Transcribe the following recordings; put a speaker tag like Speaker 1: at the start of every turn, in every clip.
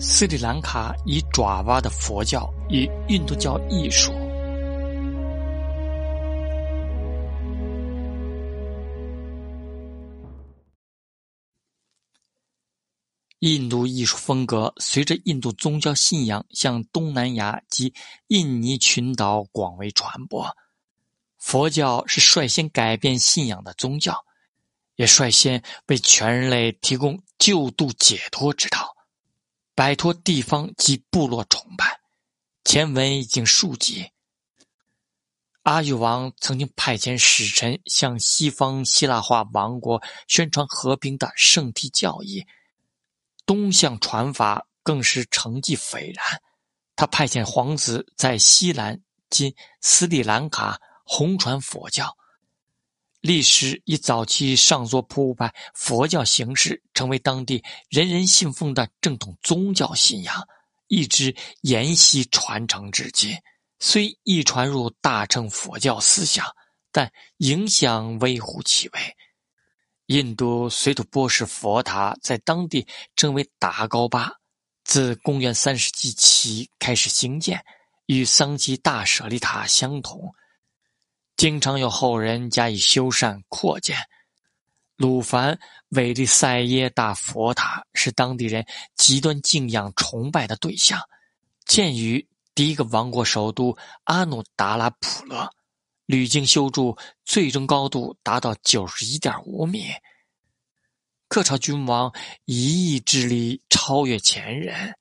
Speaker 1: 斯里兰卡以爪哇的佛教与印度教艺术。印度艺术风格随着印度宗教信仰向东南亚及印尼群岛广为传播。佛教是率先改变信仰的宗教，也率先为全人类提供救度解脱之道，摆脱地方及部落崇拜。前文已经述及，阿育王曾经派遣使臣向西方希腊化王国宣传和平的圣体教义。东向传法更是成绩斐然。他派遣皇子在西兰（今斯里兰卡）弘传佛教。历史以早期上座部派佛教形式成为当地人人信奉的正统宗教信仰，一直沿袭传承至今。虽易传入大乘佛教思想，但影响微乎其微。印度水土波什佛塔在当地称为达高巴，自公元三世纪起开始兴建，与桑基大舍利塔相同，经常有后人加以修缮扩建。鲁凡韦利塞耶大佛塔是当地人极端敬仰崇拜的对象，建于第一个王国首都阿努达拉普勒。屡经修筑，最终高度达到九十一点五米。克朝君王一意致力超越前人，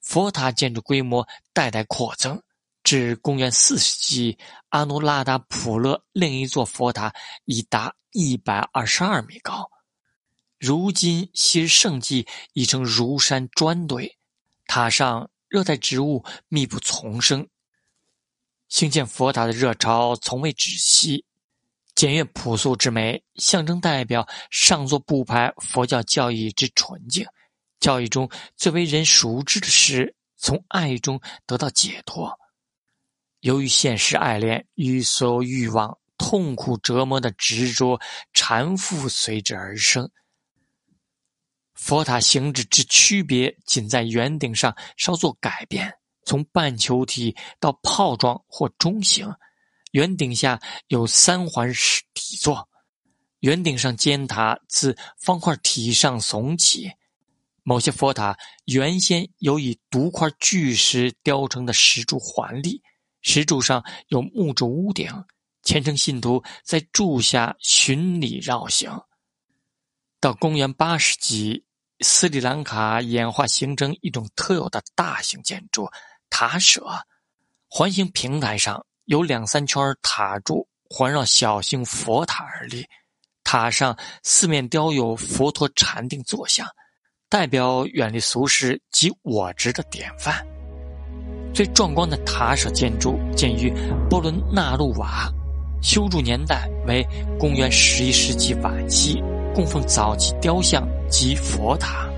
Speaker 1: 佛塔建筑规模代代扩增，至公元四世纪，阿努拉达普勒另一座佛塔已达一百二十二米高。如今昔日盛迹已成如山砖堆，塔上热带植物密布丛生。兴建佛塔的热潮从未止息，简约朴素之美，象征代表上座部派佛教教义之纯净。教义中最为人熟知的是从爱中得到解脱。由于现实爱恋与所有欲望、痛苦折磨的执着缠缚随之而生。佛塔形制之区别，仅在圆顶上稍作改变。从半球体到炮状或中型，圆顶下有三环式底座，圆顶上尖塔自方块体上耸起。某些佛塔原先有以独块巨石雕成的石柱环立，石柱上有木柱屋顶，虔诚信徒在柱下巡礼绕行。到公元八世纪，斯里兰卡演化形成一种特有的大型建筑。塔舍，环形平台上有两三圈塔柱环绕小型佛塔而立，塔上四面雕有佛陀禅定坐像，代表远离俗世及我执的典范。最壮观的塔舍建筑建于波伦纳路瓦，修筑年代为公元十一世纪晚期，供奉早期雕像及佛塔。